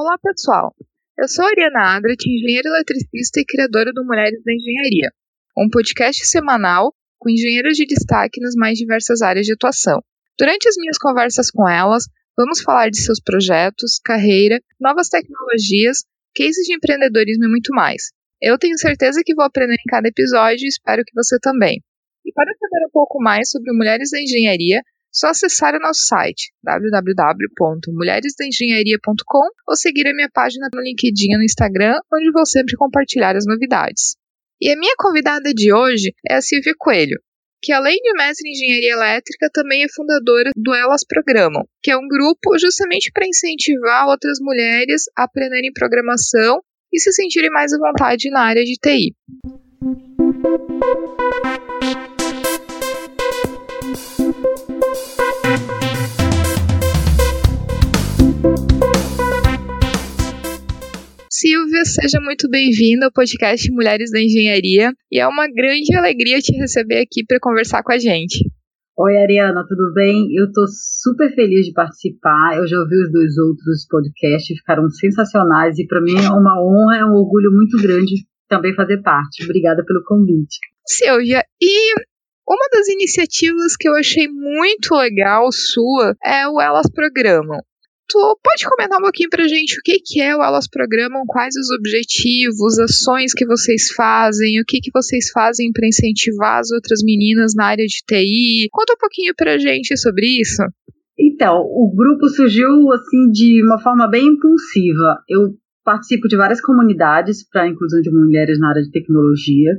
Olá, pessoal. Eu sou a Ariana Adrat, engenheira eletricista e criadora do Mulheres da Engenharia, um podcast semanal com engenheiras de destaque nas mais diversas áreas de atuação. Durante as minhas conversas com elas, vamos falar de seus projetos, carreira, novas tecnologias, cases de empreendedorismo e muito mais. Eu tenho certeza que vou aprender em cada episódio e espero que você também. E para saber um pouco mais sobre Mulheres da Engenharia, só acessar o nosso site www.mulheresdaengenharia.com ou seguir a minha página no LinkedIn e no Instagram, onde vou sempre compartilhar as novidades. E a minha convidada de hoje é a Silvia Coelho, que além de mestre em engenharia elétrica, também é fundadora do Elas Programam, que é um grupo justamente para incentivar outras mulheres a aprenderem programação e se sentirem mais à vontade na área de TI. Silvia, seja muito bem-vinda ao podcast Mulheres da Engenharia e é uma grande alegria te receber aqui para conversar com a gente. Oi, Ariana, tudo bem? Eu estou super feliz de participar. Eu já ouvi os dois outros podcasts, ficaram sensacionais e para mim é uma honra, é um orgulho muito grande também fazer parte. Obrigada pelo convite. Silvia, e uma das iniciativas que eu achei muito legal sua é o Elas Programam. Tu pode comentar um pouquinho pra gente o que, que é o Elas Programam, quais os objetivos, ações que vocês fazem, o que, que vocês fazem para incentivar as outras meninas na área de TI? Conta um pouquinho pra gente sobre isso. Então, o grupo surgiu assim de uma forma bem impulsiva. Eu participo de várias comunidades para a inclusão de mulheres na área de tecnologia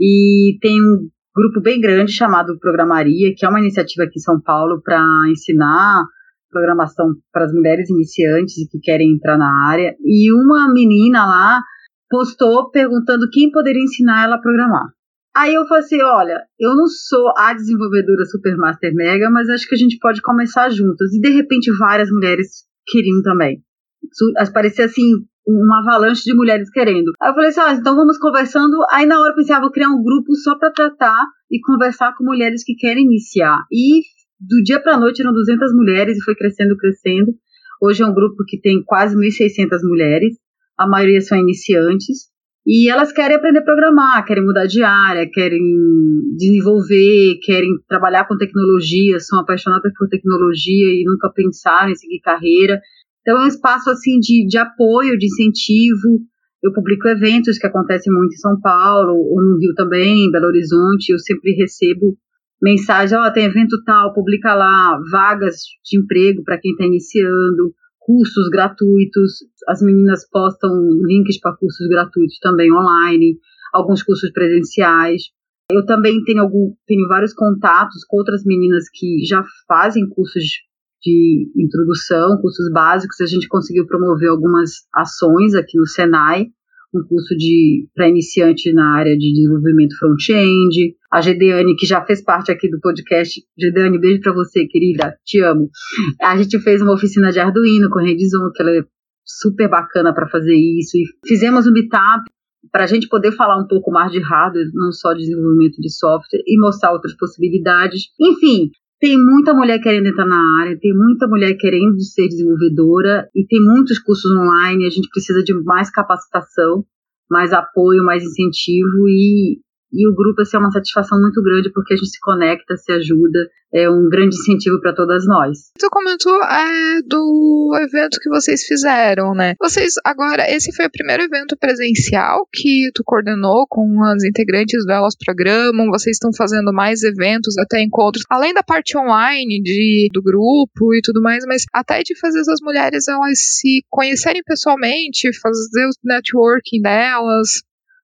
e tem um grupo bem grande chamado Programaria, que é uma iniciativa aqui em São Paulo para ensinar programação para as mulheres iniciantes e que querem entrar na área. E uma menina lá postou perguntando quem poderia ensinar ela a programar. Aí eu falei assim, olha, eu não sou a desenvolvedora Super Master Mega, mas acho que a gente pode começar juntas. E de repente várias mulheres queriam também. Parecia assim, uma avalanche de mulheres querendo. Aí eu falei assim, ah, então vamos conversando. Aí na hora eu pensei, ah, vou criar um grupo só para tratar e conversar com mulheres que querem iniciar. E do dia para a noite eram 200 mulheres e foi crescendo, crescendo. Hoje é um grupo que tem quase 1.600 mulheres, a maioria são iniciantes, e elas querem aprender a programar, querem mudar de área, querem desenvolver, querem trabalhar com tecnologia, são apaixonadas por tecnologia e nunca pensaram em seguir carreira. Então é um espaço assim de, de apoio, de incentivo. Eu publico eventos que acontecem muito em São Paulo, ou no Rio também, em Belo Horizonte. Eu sempre recebo mensagem, ó, oh, tem evento tal, publica lá, vagas de emprego para quem está iniciando, cursos gratuitos, as meninas postam links para cursos gratuitos também online, alguns cursos presenciais. Eu também tenho algum, tenho vários contatos com outras meninas que já fazem cursos de introdução, cursos básicos. A gente conseguiu promover algumas ações aqui no Senai um curso de para iniciante na área de desenvolvimento front-end. A Gedeane, que já fez parte aqui do podcast. Gedeane, beijo para você, querida. Te amo. A gente fez uma oficina de Arduino com Redizon, que ela é super bacana para fazer isso. E fizemos um meetup para a gente poder falar um pouco mais de hardware, não só de desenvolvimento de software, e mostrar outras possibilidades. Enfim, tem muita mulher querendo entrar na área, tem muita mulher querendo ser desenvolvedora e tem muitos cursos online. A gente precisa de mais capacitação, mais apoio, mais incentivo e e o grupo assim, é uma satisfação muito grande porque a gente se conecta, se ajuda, é um grande incentivo para todas nós. Tu comentou é, do evento que vocês fizeram, né? Vocês agora, esse foi o primeiro evento presencial que tu coordenou com as integrantes do Elas Programam, vocês estão fazendo mais eventos, até encontros, além da parte online de, do grupo e tudo mais, mas até de fazer as mulheres elas se conhecerem pessoalmente, fazer o networking delas.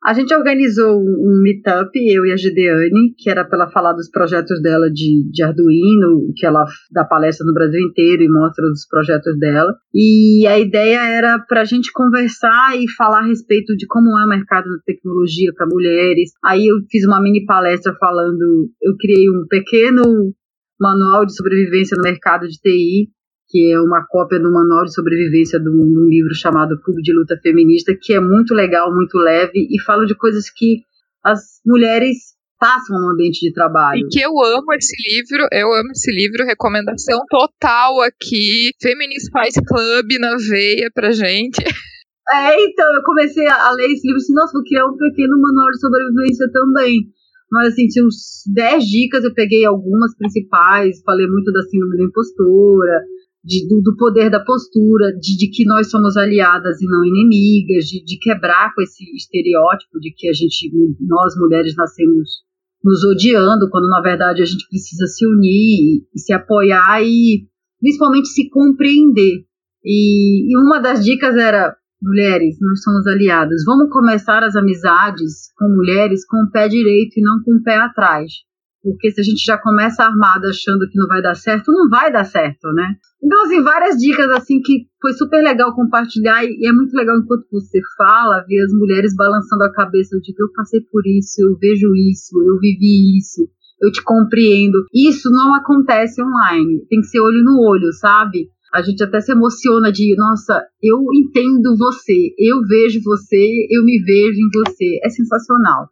A gente organizou um meetup, eu e a Gideane, que era para ela falar dos projetos dela de, de Arduino, que ela dá palestra no Brasil inteiro e mostra os projetos dela. E a ideia era para a gente conversar e falar a respeito de como é o mercado de tecnologia para mulheres. Aí eu fiz uma mini palestra falando, eu criei um pequeno manual de sobrevivência no mercado de TI que é uma cópia do Manual de Sobrevivência de um livro chamado Clube de Luta Feminista, que é muito legal, muito leve e fala de coisas que as mulheres passam no ambiente de trabalho. E que eu amo esse livro, eu amo esse livro, recomendação total aqui, Feminist Fight Club na veia pra gente. É, então, eu comecei a ler esse livro e disse, nossa, vou criar um pequeno manual de sobrevivência também. Mas, assim, tinha uns 10 dicas, eu peguei algumas principais, falei muito da síndrome da impostora, de, do, do, poder da postura, de, de, que nós somos aliadas e não inimigas, de, de, quebrar com esse estereótipo de que a gente, nós mulheres nascemos nos odiando, quando na verdade a gente precisa se unir e, se apoiar e principalmente se compreender. E, e uma das dicas era mulheres, nós somos aliadas. Vamos começar as amizades com mulheres com o pé direito e não com o pé atrás. Porque se a gente já começa armada achando que não vai dar certo, não vai dar certo, né? Então, assim, várias dicas, assim, que foi super legal compartilhar e é muito legal enquanto você fala, ver as mulheres balançando a cabeça de que eu passei por isso, eu vejo isso, eu vivi isso, eu te compreendo. Isso não acontece online, tem que ser olho no olho, sabe? A gente até se emociona de, nossa, eu entendo você, eu vejo você, eu me vejo em você. É sensacional.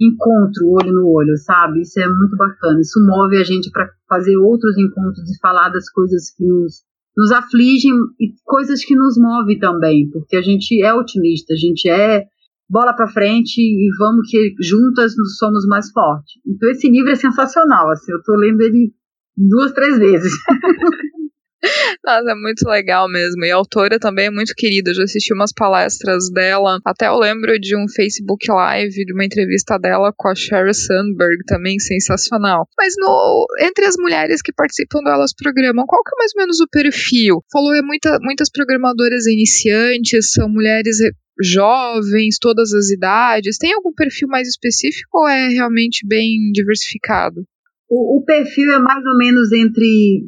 Encontro olho no olho, sabe? Isso é muito bacana. Isso move a gente para fazer outros encontros e falar das coisas que nos, nos afligem e coisas que nos movem também, porque a gente é otimista, a gente é bola para frente e vamos que juntas somos mais fortes. Então esse livro é sensacional, assim, eu tô lendo ele duas, três vezes. Nossa, é muito legal mesmo. E a autora também é muito querida. Eu já assisti umas palestras dela. Até eu lembro de um Facebook Live, de uma entrevista dela com a Sheryl Sandberg, também sensacional. Mas no, entre as mulheres que participam do Elas Programam, qual que é mais ou menos o perfil? Falou, é muita, muitas programadoras iniciantes, são mulheres jovens, todas as idades. Tem algum perfil mais específico ou é realmente bem diversificado? O, o perfil é mais ou menos entre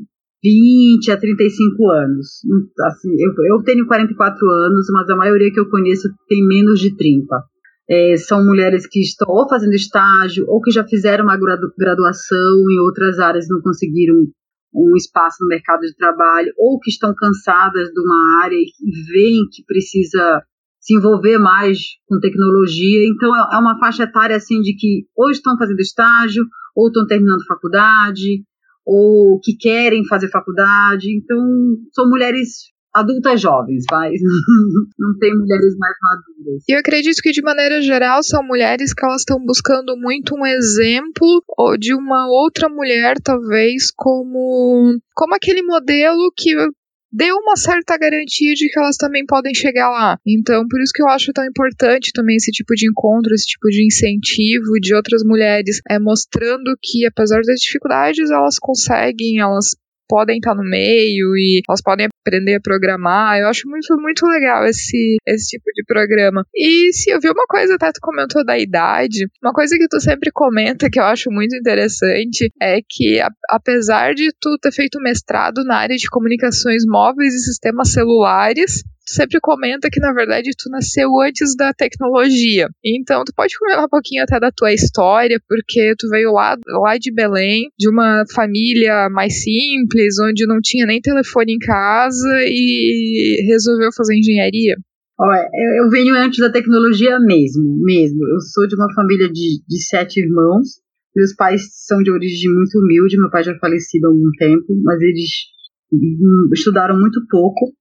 20 a 35 anos. Assim, eu, eu tenho 44 anos, mas a maioria que eu conheço tem menos de 30. É, são mulheres que estão ou fazendo estágio ou que já fizeram uma graduação em outras áreas não conseguiram um espaço no mercado de trabalho ou que estão cansadas de uma área e veem que precisa se envolver mais com tecnologia. Então é, é uma faixa etária assim de que ou estão fazendo estágio ou estão terminando faculdade ou que querem fazer faculdade. Então, são mulheres adultas jovens, vai. Não tem mulheres mais maduras. E eu acredito que, de maneira geral, são mulheres que elas estão buscando muito um exemplo de uma outra mulher, talvez, como, como aquele modelo que deu uma certa garantia de que elas também podem chegar lá. Então, por isso que eu acho tão importante também esse tipo de encontro, esse tipo de incentivo de outras mulheres, é mostrando que apesar das dificuldades, elas conseguem, elas podem estar no meio e elas podem aprender a programar. Eu acho muito, muito legal esse, esse tipo de programa. E se eu vi uma coisa, até tu comentou da idade, uma coisa que tu sempre comenta que eu acho muito interessante é que, a, apesar de tu ter feito mestrado na área de comunicações móveis e sistemas celulares, tu sempre comenta que na verdade tu nasceu antes da tecnologia. Então, tu pode comentar um pouquinho até da tua história, porque tu veio lá, lá de Belém, de uma família mais simples, onde não tinha nem telefone em casa e resolveu fazer engenharia. Olha, eu venho antes da tecnologia mesmo, mesmo. Eu sou de uma família de, de sete irmãos. Meus pais são de origem muito humilde. Meu pai já é falecido há algum tempo, mas eles hum, estudaram muito pouco.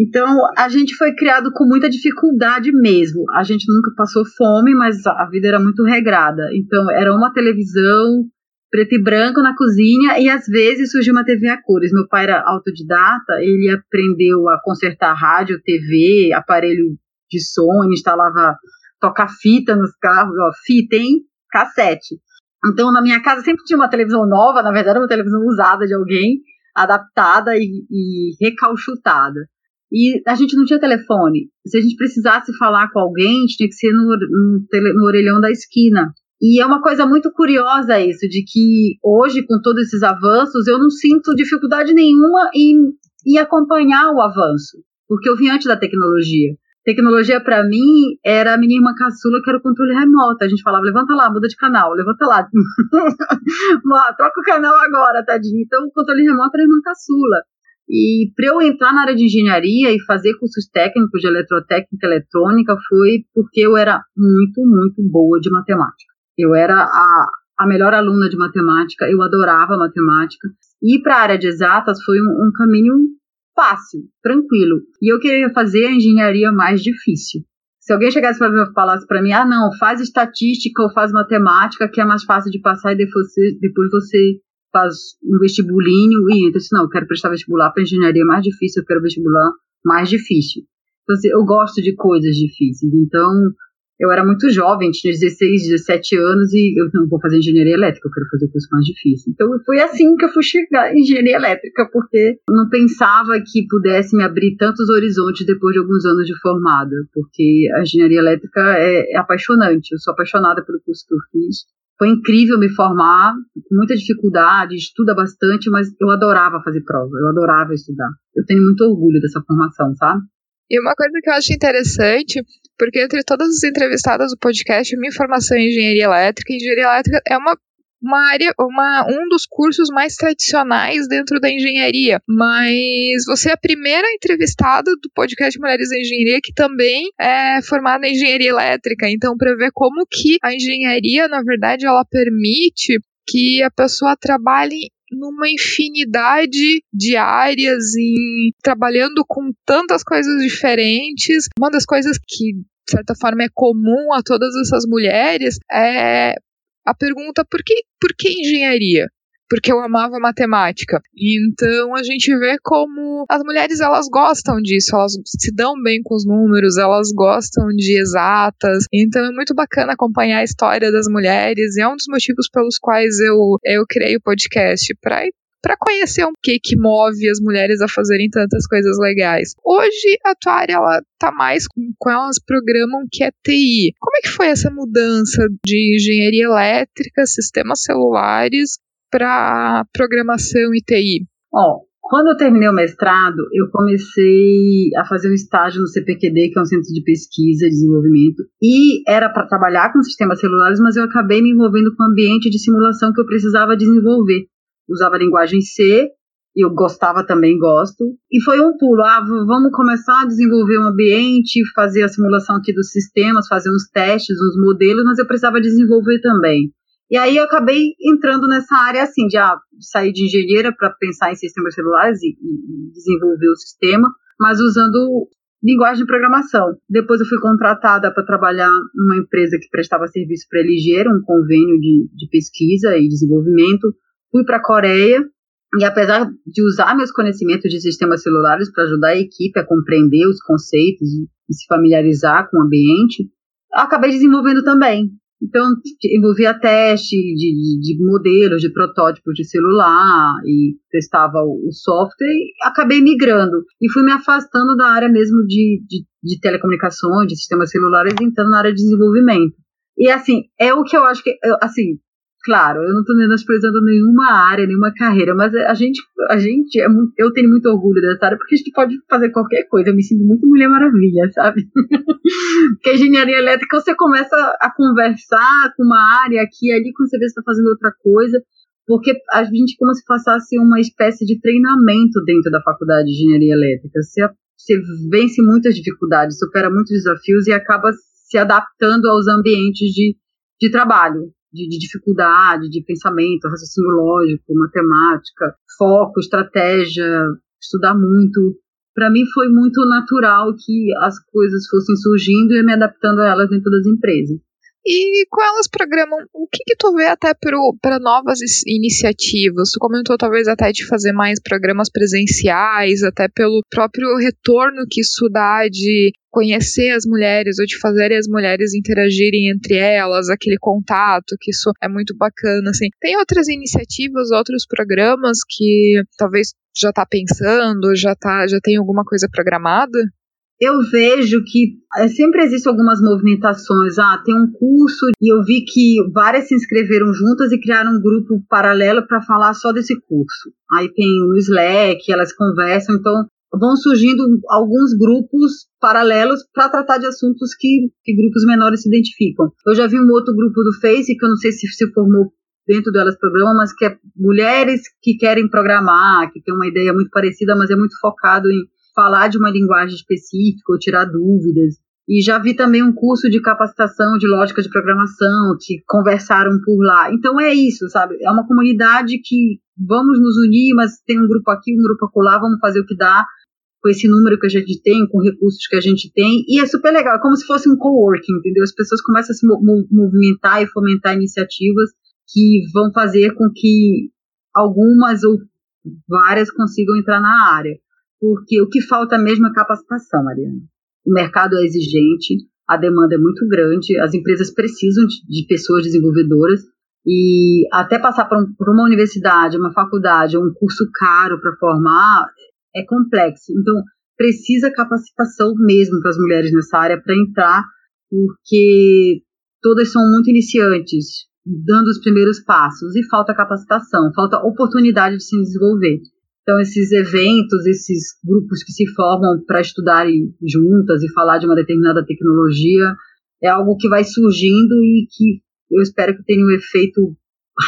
Então, a gente foi criado com muita dificuldade mesmo. A gente nunca passou fome, mas a vida era muito regrada. Então, era uma televisão preto e branco na cozinha e às vezes surgiu uma TV a cores. Meu pai era autodidata, ele aprendeu a consertar rádio, TV, aparelho de som, instalava tocar fita nos carros, ó, fita, hein? Cassete. Então, na minha casa sempre tinha uma televisão nova, na verdade, uma televisão usada de alguém, adaptada e, e recalchutada. E a gente não tinha telefone. Se a gente precisasse falar com alguém, tinha que ser no, no, no orelhão da esquina. E é uma coisa muito curiosa isso, de que hoje, com todos esses avanços, eu não sinto dificuldade nenhuma em, em acompanhar o avanço, porque eu vim antes da tecnologia. Tecnologia, para mim, era a minha irmã caçula, que era o controle remoto. A gente falava, levanta lá, muda de canal, levanta lá. Troca o canal agora, tadinho. Então, o controle remoto era a irmã caçula. E para eu entrar na área de engenharia e fazer cursos técnicos de eletrotécnica e eletrônica foi porque eu era muito, muito boa de matemática. Eu era a, a melhor aluna de matemática, eu adorava matemática. Ir para a área de exatas foi um, um caminho fácil, tranquilo. E eu queria fazer a engenharia mais difícil. Se alguém chegasse para mim e falasse para mim, ah, não, faz estatística ou faz matemática, que é mais fácil de passar e depois você, depois você faz um vestibulinho e entra. Disse, não, eu quero prestar vestibular para engenharia mais difícil, eu quero vestibular mais difícil. Então, assim, eu gosto de coisas difíceis. Então, eu era muito jovem, tinha 16, 17 anos e eu não vou fazer engenharia elétrica, eu quero fazer o curso mais difícil. Então foi assim que eu fui chegar em engenharia elétrica, porque eu não pensava que pudesse me abrir tantos horizontes depois de alguns anos de formada, porque a engenharia elétrica é, é apaixonante, eu sou apaixonada pelo curso que eu fiz. Foi incrível me formar, com muita dificuldade, estuda bastante, mas eu adorava fazer prova, eu adorava estudar. Eu tenho muito orgulho dessa formação, sabe? E uma coisa que eu acho interessante, porque entre todas as entrevistadas do podcast, minha formação em engenharia elétrica, engenharia elétrica é uma uma área, uma, um dos cursos mais tradicionais dentro da engenharia. Mas você é a primeira entrevistada do podcast Mulheres da Engenharia que também é formada em engenharia elétrica. Então, para ver como que a engenharia, na verdade, ela permite que a pessoa trabalhe numa infinidade de áreas, em, trabalhando com tantas coisas diferentes. Uma das coisas que, de certa forma, é comum a todas essas mulheres é a pergunta por que, por que engenharia? porque eu amava matemática. Então a gente vê como as mulheres elas gostam disso, elas se dão bem com os números, elas gostam de exatas. Então é muito bacana acompanhar a história das mulheres e é um dos motivos pelos quais eu eu criei o podcast para para conhecer um que que move as mulheres a fazerem tantas coisas legais. Hoje a tua área ela tá mais com, com elas programam que é TI. Como é que foi essa mudança de engenharia elétrica, sistemas celulares para programação e TI? Ó, quando eu terminei o mestrado, eu comecei a fazer um estágio no CPQD, que é um centro de pesquisa e desenvolvimento, e era para trabalhar com sistemas celulares, mas eu acabei me envolvendo com o ambiente de simulação que eu precisava desenvolver. Usava a linguagem C, e eu gostava também, gosto. E foi um pulo, ah, vamos começar a desenvolver um ambiente, fazer a simulação aqui dos sistemas, fazer uns testes, uns modelos, mas eu precisava desenvolver também. E aí eu acabei entrando nessa área assim, de ah, sair de engenheira para pensar em sistemas celulares e, e, desenvolver o sistema, mas usando linguagem de programação. Depois eu fui contratada para trabalhar numa empresa que prestava serviço para a um convênio de, de pesquisa e desenvolvimento. Fui para a Coreia e apesar de usar meus conhecimentos de sistemas celulares para ajudar a equipe a compreender os conceitos e se familiarizar com o ambiente, acabei desenvolvendo também. Então, envolvia teste de, de, de, modelos, de protótipos de celular e testava o, o, software e acabei migrando. E fui me afastando da área mesmo de, de, de telecomunicações, de sistemas celulares, entrando na área de desenvolvimento. E assim, é o que eu acho que, assim, Claro, eu não estou menosprezando nenhuma área, nenhuma carreira, mas a gente, a gente é muito, eu tenho muito orgulho dessa área porque a gente pode fazer qualquer coisa. Eu me sinto muito Mulher Maravilha, sabe? porque engenharia elétrica você começa a conversar com uma área aqui ali, quando você vê está fazendo outra coisa, porque a gente como se passasse uma espécie de treinamento dentro da faculdade de engenharia elétrica. Você, você vence muitas dificuldades, supera muitos desafios e acaba se adaptando aos ambientes de, de trabalho de, de dificuldade, de pensamento, raciocínio lógico, matemática, foco, estratégia, estudar muito. Para mim foi muito natural que as coisas fossem surgindo e me adaptando a elas dentro das empresas. E com elas programam, o que, que tu vê até para novas iniciativas? Tu comentou talvez até de fazer mais programas presenciais, até pelo próprio retorno que isso dá de conhecer as mulheres ou de fazer as mulheres interagirem entre elas, aquele contato, que isso é muito bacana, assim. Tem outras iniciativas, outros programas que talvez já está pensando, já tá, já tem alguma coisa programada? Eu vejo que é, sempre existem algumas movimentações. Ah, tem um curso e eu vi que várias se inscreveram juntas e criaram um grupo paralelo para falar só desse curso. Aí tem o Slack, elas conversam, então vão surgindo alguns grupos paralelos para tratar de assuntos que, que grupos menores se identificam. Eu já vi um outro grupo do Face, que eu não sei se se formou dentro delas programa, mas que é mulheres que querem programar, que tem uma ideia muito parecida, mas é muito focado em falar de uma linguagem específica ou tirar dúvidas. E já vi também um curso de capacitação de lógica de programação, que conversaram por lá. Então é isso, sabe? É uma comunidade que vamos nos unir, mas tem um grupo aqui, um grupo acolá, vamos fazer o que dá com esse número que a gente tem, com recursos que a gente tem, e é super legal, é como se fosse um coworking, entendeu? As pessoas começam a se movimentar e fomentar iniciativas que vão fazer com que algumas ou várias consigam entrar na área. Porque o que falta mesmo é capacitação, Mariana. O mercado é exigente, a demanda é muito grande, as empresas precisam de, pessoas desenvolvedoras e até passar por, um, por, uma universidade, uma faculdade, um curso caro para formar é complexo. Então, precisa capacitação mesmo para as mulheres nessa área para entrar, porque todas são muito iniciantes, dando os primeiros passos, e falta capacitação, falta oportunidade de se desenvolver. Então, esses eventos, esses grupos que se formam para estudarem juntas e falar de uma determinada tecnologia, é algo que vai surgindo e que eu espero que tenha um efeito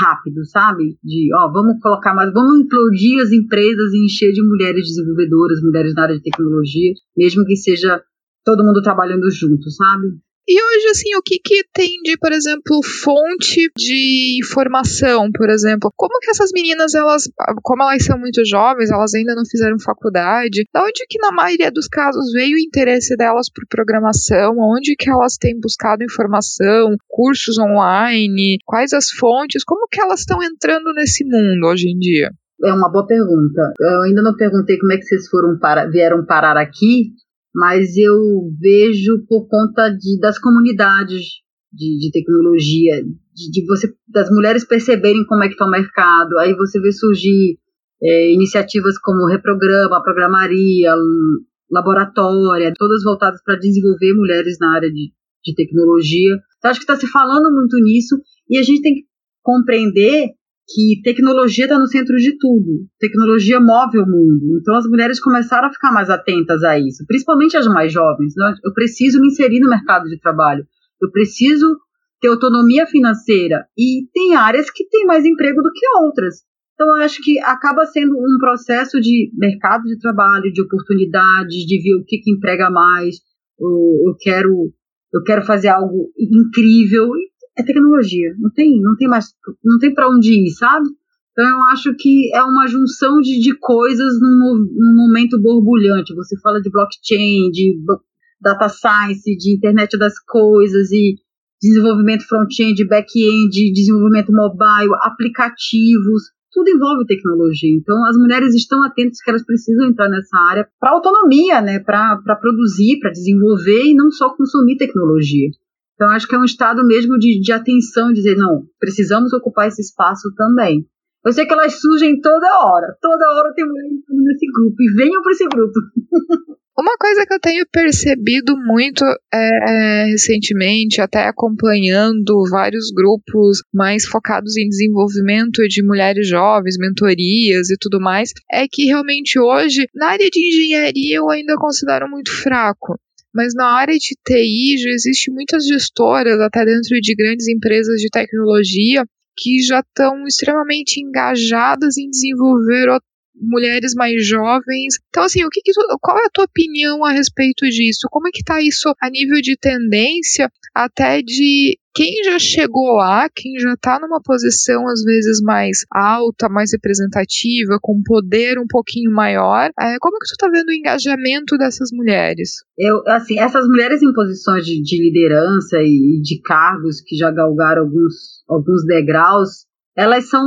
rápido, sabe? De, ó, vamos colocar mais, vamos implodir as empresas e encher de mulheres desenvolvedoras, mulheres na área de tecnologia, mesmo que seja todo mundo trabalhando junto, sabe? E hoje, assim, o que, que tem de, por exemplo, fonte de informação, por exemplo? Como que essas meninas, elas, como elas são muito jovens, elas ainda não fizeram faculdade, da onde que na maioria dos casos veio o interesse delas por programação? Onde que elas têm buscado informação, cursos online? Quais as fontes? Como que elas estão entrando nesse mundo hoje em dia? É uma boa pergunta. Eu ainda não perguntei como é que vocês foram para, vieram parar aqui, mas eu vejo por conta de, das comunidades de, de tecnologia, de, de, você, das mulheres perceberem como é que está o mercado, aí você vê surgir é, iniciativas como Reprograma, Programaria, Laboratória, todas voltadas para desenvolver mulheres na área de, de tecnologia. Então, acho que está se falando muito nisso e a gente tem que compreender que tecnologia está no centro de tudo. Tecnologia move o mundo. Então as mulheres começaram a ficar mais atentas a isso, principalmente as mais jovens. Né? Eu preciso me inserir no mercado de trabalho. Eu preciso ter autonomia financeira. E tem áreas que têm mais emprego do que outras. Então eu acho que acaba sendo um processo de mercado de trabalho, de oportunidades, de ver o que, que emprega mais. Eu quero eu quero fazer algo incrível é tecnologia. Não tem, não tem mais, não tem para onde ir, sabe? Então eu acho que é uma junção de, de coisas num, num momento borbulhante. Você fala de blockchain, de data science, de internet das coisas e desenvolvimento front-end, back-end, desenvolvimento mobile, aplicativos, tudo envolve tecnologia. Então as mulheres estão atentas que elas precisam entrar nessa área para autonomia, né, para produzir, para desenvolver e não só consumir tecnologia. Então, acho que é um estado mesmo de, de atenção, dizer, não, precisamos ocupar esse espaço também. Eu sei que elas surgem toda hora, toda hora tem mulher nesse grupo, e venham para esse grupo. Uma coisa que eu tenho percebido muito é, é, recentemente, até acompanhando vários grupos mais focados em desenvolvimento de mulheres jovens, mentorias e tudo mais, é que realmente hoje, na área de engenharia, eu ainda considero muito fraco. Mas na área de TI já existe muitas gestoras, até dentro de grandes empresas de tecnologia, que já estão extremamente engajadas em desenvolver mulheres mais jovens. Então, assim, o que, que tu, qual é a tua opinião a respeito disso? Como é que está isso a nível de tendência, até de quem já chegou lá, quem já está numa posição às vezes mais alta, mais representativa, com poder um pouquinho maior, é, como que tu está vendo o engajamento dessas mulheres? Eu, assim, essas mulheres em posições de, de liderança e de cargos que já galgaram alguns, alguns degraus, elas são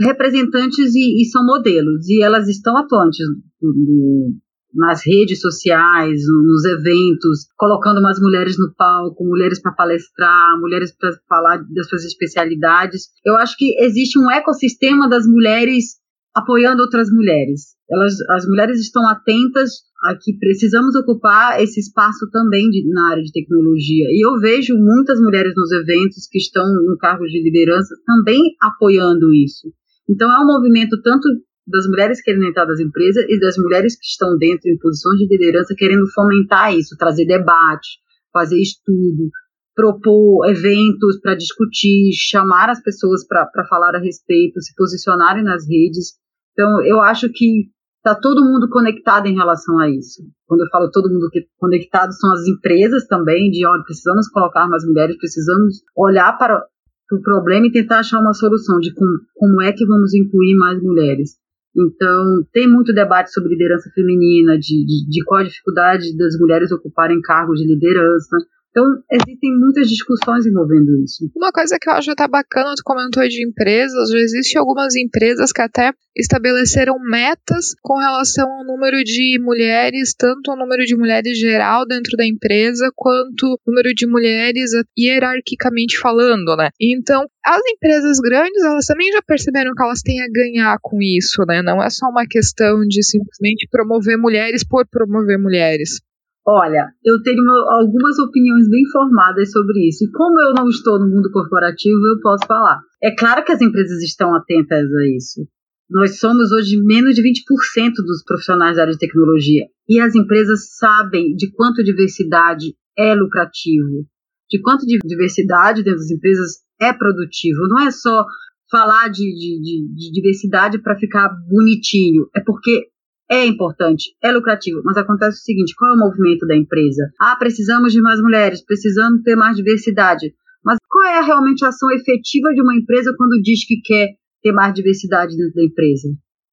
representantes e, e são modelos, e elas estão atuantes no, nas redes sociais, nos eventos, colocando umas mulheres no palco, mulheres para palestrar, mulheres para falar das suas especialidades. Eu acho que existe um ecossistema das mulheres apoiando outras mulheres. Elas, as mulheres estão atentas a que precisamos ocupar esse espaço também de, na área de tecnologia. E eu vejo muitas mulheres nos eventos que estão no cargo de liderança também apoiando isso. Então é um movimento tanto das mulheres querendo entrar das empresas e das mulheres que estão dentro em posições de liderança querendo fomentar isso, trazer debate, fazer estudo, propor eventos para discutir, chamar as pessoas para falar a respeito, se posicionarem nas redes. Então, eu acho que está todo mundo conectado em relação a isso. Quando eu falo todo mundo conectado, são as empresas também, de olha, precisamos colocar mais mulheres, precisamos olhar para o problema e tentar achar uma solução de como é que vamos incluir mais mulheres. Então, tem muito debate sobre liderança feminina, de, de, de qual a dificuldade das mulheres ocuparem cargos de liderança. Então, existem muitas discussões envolvendo isso. Uma coisa que eu acho até bacana, tu comentou de empresas, já existem algumas empresas que até estabeleceram metas com relação ao número de mulheres, tanto o número de mulheres geral dentro da empresa, quanto o número de mulheres hierarquicamente falando, né? Então, as empresas grandes, elas também já perceberam que elas têm a ganhar com isso, né? Não é só uma questão de simplesmente promover mulheres por promover mulheres. Olha, eu tenho algumas opiniões bem formadas sobre isso. E como eu não estou no mundo corporativo, eu posso falar. É claro que as empresas estão atentas a isso. Nós somos hoje menos de 20% dos profissionais da área de tecnologia. E as empresas sabem de quanto diversidade é lucrativo, de quanto diversidade dentro das empresas é produtivo. Não é só falar de, de, de, de diversidade para ficar bonitinho, é porque é importante, é lucrativo, mas acontece o seguinte: qual é o movimento da empresa? Ah, precisamos de mais mulheres, precisamos ter mais diversidade. Mas qual é realmente a ação efetiva de uma empresa quando diz que quer ter mais diversidade dentro da empresa?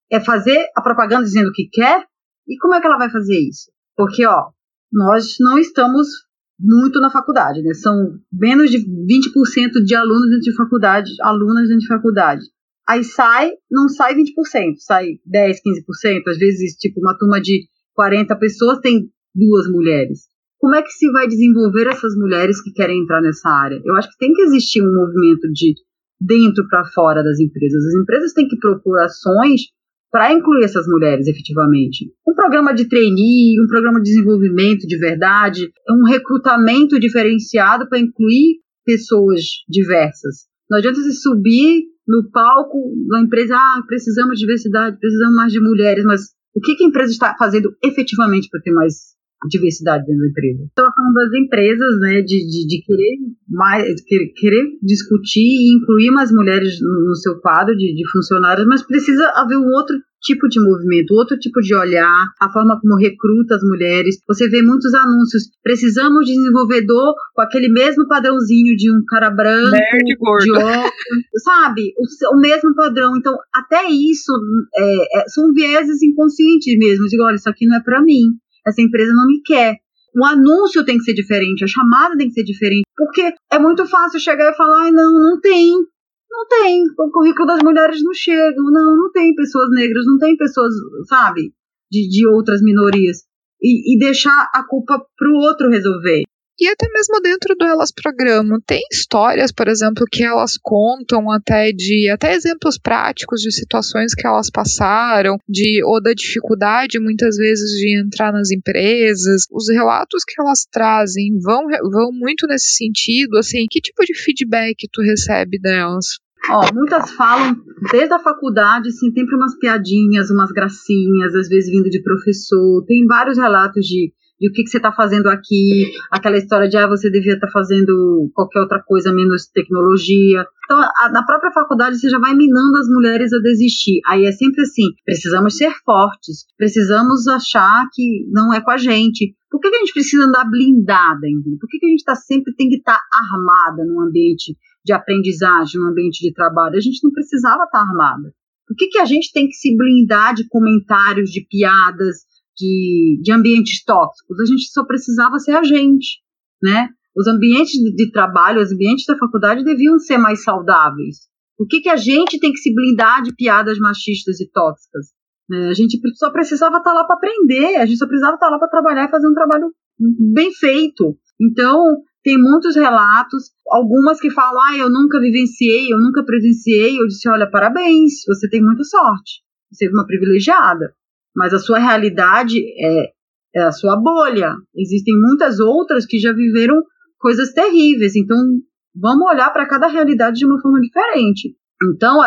É fazer a propaganda dizendo que quer? E como é que ela vai fazer isso? Porque, ó, nós não estamos muito na faculdade, né? São menos de 20% de alunos dentro de faculdade, alunas dentro de faculdade. Aí sai, não sai 20%, sai 10, 15%. Às vezes, tipo, uma turma de 40 pessoas tem duas mulheres. Como é que se vai desenvolver essas mulheres que querem entrar nessa área? Eu acho que tem que existir um movimento de dentro para fora das empresas. As empresas têm que propor ações para incluir essas mulheres efetivamente. Um programa de trainee, um programa de desenvolvimento de verdade, um recrutamento diferenciado para incluir pessoas diversas. Não adianta você subir no palco da empresa, ah, precisamos de diversidade, precisamos mais de mulheres, mas o que, que a empresa está fazendo efetivamente para ter mais diversidade dentro da empresa. Estou falando das empresas, né, de, de, de querer mais, querer, discutir e incluir mais mulheres no, no seu quadro de, de funcionários, mas precisa haver um outro tipo de movimento, outro tipo de olhar, a forma como recruta as mulheres. Você vê muitos anúncios. Precisamos de desenvolvedor com aquele mesmo padrãozinho de um cara branco, Nerd, gordo. de óculos, sabe? O, o, mesmo padrão. Então, até isso é, é, são vieses inconscientes mesmo. Eu digo, olha, isso aqui não é para mim essa empresa não me quer. O anúncio tem que ser diferente, a chamada tem que ser diferente, porque é muito fácil chegar e falar, ai, não, não tem, não tem, o currículo das mulheres não chega, não, não tem pessoas negras, não tem pessoas, sabe, de, de outras minorias, e, e deixar a culpa para o outro resolver. E até mesmo dentro do Elas Programa, tem histórias, por exemplo, que elas contam até de até exemplos práticos de situações que elas passaram, de ou da dificuldade muitas vezes de entrar nas empresas. Os relatos que elas trazem vão, vão muito nesse sentido, assim, que tipo de feedback tu recebe delas? Ó, muitas falam desde a faculdade, assim, sempre umas piadinhas, umas gracinhas, às vezes vindo de professor. Tem vários relatos de de o que, que você está fazendo aqui, aquela história de ah, você devia estar tá fazendo qualquer outra coisa menos tecnologia. Então, a, na própria faculdade você já vai minando as mulheres a desistir. Aí é sempre assim: precisamos ser fortes, precisamos achar que não é com a gente. Por que, que a gente precisa andar blindada, ainda? Por que, que a gente tá sempre tem que estar tá armada num ambiente de aprendizagem, num ambiente de trabalho? A gente não precisava estar tá armada. Por que, que a gente tem que se blindar de comentários, de piadas, de, de ambientes tóxicos, a gente só precisava ser a gente, né? Os ambientes de, trabalho, os ambientes da faculdade deviam ser mais saudáveis. O que, que a gente tem que se blindar de piadas machistas e tóxicas? Né? A gente só precisava estar tá lá para aprender, a gente só precisava estar tá lá para trabalhar e fazer um trabalho bem feito. Então, tem muitos relatos, algumas que falam, ah, eu nunca vivenciei, eu nunca presenciei. Eu disse, olha, parabéns, você tem muita sorte, você é uma privilegiada mas a sua realidade é, é a sua bolha. Existem muitas outras que já viveram coisas terríveis, então vamos olhar para cada realidade de uma forma diferente. Então,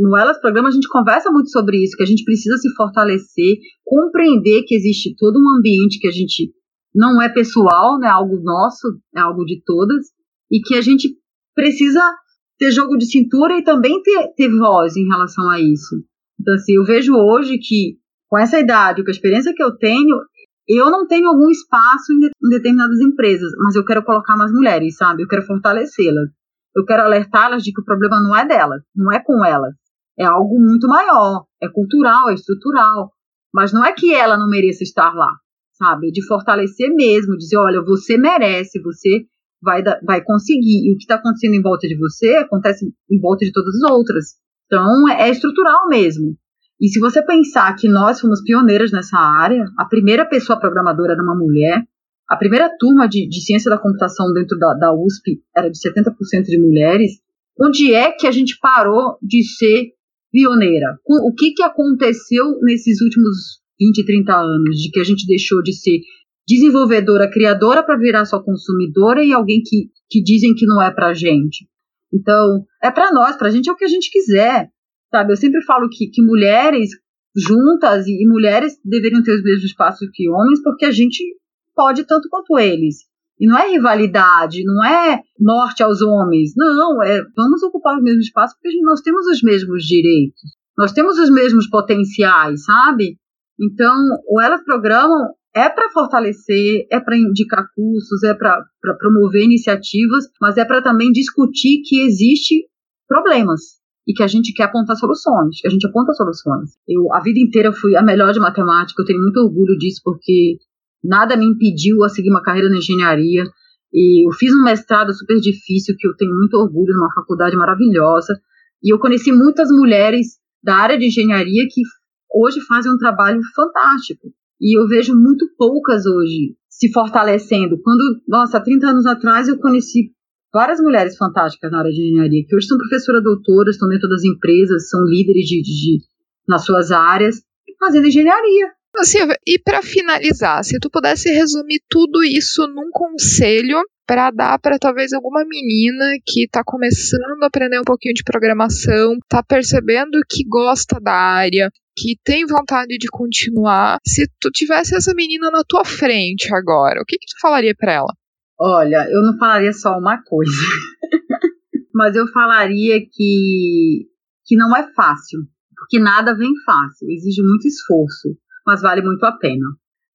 no Elas Programa a gente conversa muito sobre isso, que a gente precisa se fortalecer, compreender que existe todo um ambiente que a gente não é pessoal, não é algo nosso, é algo de todas, e que a gente precisa ter jogo de cintura e também ter, ter voz em relação a isso. Então, assim, eu vejo hoje que com essa idade, com a experiência que eu tenho, eu não tenho algum espaço em, de, em determinadas empresas, mas eu quero colocar mais mulheres, sabe? Eu quero fortalecê-las. Eu quero alertá-las de que o problema não é delas, não é com elas. É algo muito maior, é cultural, é estrutural. Mas não é que ela não mereça estar lá, sabe? De fortalecer mesmo, dizer, olha, você merece, você vai, vai conseguir. E o que está acontecendo em volta de você acontece em volta de todas as outras. Então, é estrutural mesmo. E se você pensar que nós fomos pioneiras nessa área, a primeira pessoa programadora era uma mulher, a primeira turma de, de ciência da computação dentro da, da USP era de 70% de mulheres, onde é que a gente parou de ser pioneira? O que, que aconteceu nesses últimos 20, 30 anos, de que a gente deixou de ser desenvolvedora, criadora para virar só consumidora e alguém que, que dizem que não é para gente? Então, é para nós, para a gente é o que a gente quiser. Sabe, eu sempre falo que, que mulheres juntas e, e mulheres deveriam ter os mesmos espaços que homens, porque a gente pode tanto quanto eles. E não é rivalidade, não é morte aos homens. Não, é vamos ocupar os mesmos espaços porque nós temos os mesmos direitos. Nós temos os mesmos potenciais, sabe? Então, o Elas Programam é para fortalecer, é para indicar cursos, é para promover iniciativas, mas é para também discutir que existe problemas e que a gente quer apontar soluções, a gente aponta soluções. Eu a vida inteira fui a melhor de matemática, eu tenho muito orgulho disso porque nada me impediu a seguir uma carreira na engenharia. E eu fiz um mestrado super difícil que eu tenho muito orgulho numa faculdade maravilhosa. E eu conheci muitas mulheres da área de engenharia que hoje fazem um trabalho fantástico. E eu vejo muito poucas hoje se fortalecendo. Quando, nossa, há 30 anos atrás eu conheci várias mulheres fantásticas na área de engenharia, que hoje são professoras doutoras, estão dentro das empresas, são líderes de, de, de nas suas áreas, fazendo engenharia. Silvia, e para finalizar, se tu pudesse resumir tudo isso num conselho para dar para talvez alguma menina que está começando a aprender um pouquinho de programação, está percebendo que gosta da área, que tem vontade de continuar, se tu tivesse essa menina na tua frente agora, o que, que tu falaria para ela? Olha, eu não falaria só uma coisa, mas eu falaria que, que não é fácil, porque nada vem fácil, exige muito esforço, mas vale muito a pena.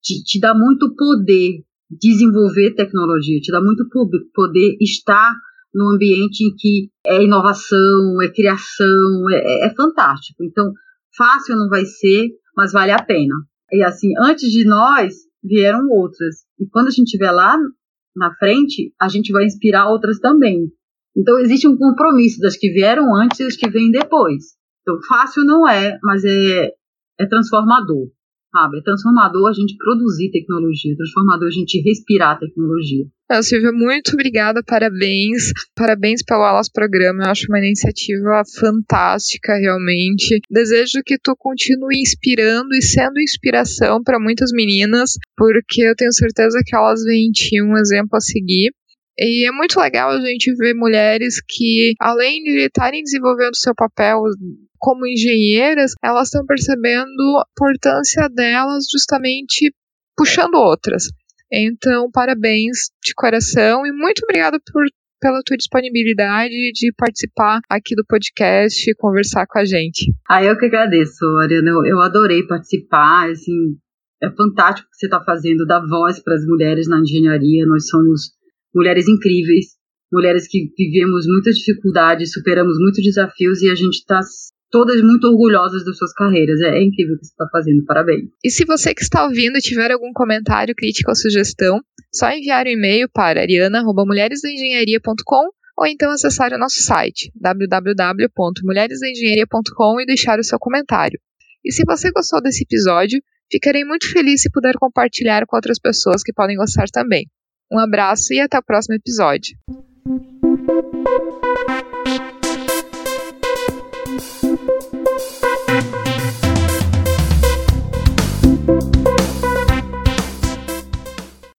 Te, te dá muito poder desenvolver tecnologia, te dá muito poder estar num ambiente em que é inovação, é criação, é, é, é fantástico. Então, fácil não vai ser, mas vale a pena. E assim, antes de nós vieram outras. E quando a gente estiver lá na frente, a gente vai inspirar outras também. Então existe um compromisso das que vieram antes e das que vêm depois. Então fácil não é, mas é, é transformador, sabe? É transformador a gente produzir tecnologia, é transformador a gente respirar tecnologia. É, Silvia, muito obrigada, parabéns. Parabéns pelo Alas Programa, eu acho uma iniciativa fantástica, realmente. Desejo que tu continue inspirando e sendo inspiração para muitas meninas, porque eu tenho certeza que elas em ti um exemplo a seguir. E é muito legal a gente ver mulheres que, além de estarem desenvolvendo seu papel como engenheiras, elas estão percebendo a importância delas justamente puxando outras. Então, parabéns de coração e muito obrigada por pela tua disponibilidade de participar aqui do podcast e conversar com a gente. Ah, eu que agradeço, Ariana. Eu, eu adorei participar. Assim, é fantástico o que você está fazendo, dar voz para as mulheres na engenharia. Nós somos mulheres incríveis, mulheres que vivemos muitas dificuldades, superamos muitos desafios e a gente está todas muito orgulhosas das suas carreiras. É, é incrível o que você está fazendo, parabéns. E se você que está ouvindo tiver algum comentário, crítica ou sugestão, só enviar um e-mail para ariana.mulheresdaengenharia.com ou então acessar o nosso site www.mulheresdaengenharia.com e deixar o seu comentário. E se você gostou desse episódio, ficarei muito feliz se puder compartilhar com outras pessoas que podem gostar também. Um abraço e até o próximo episódio.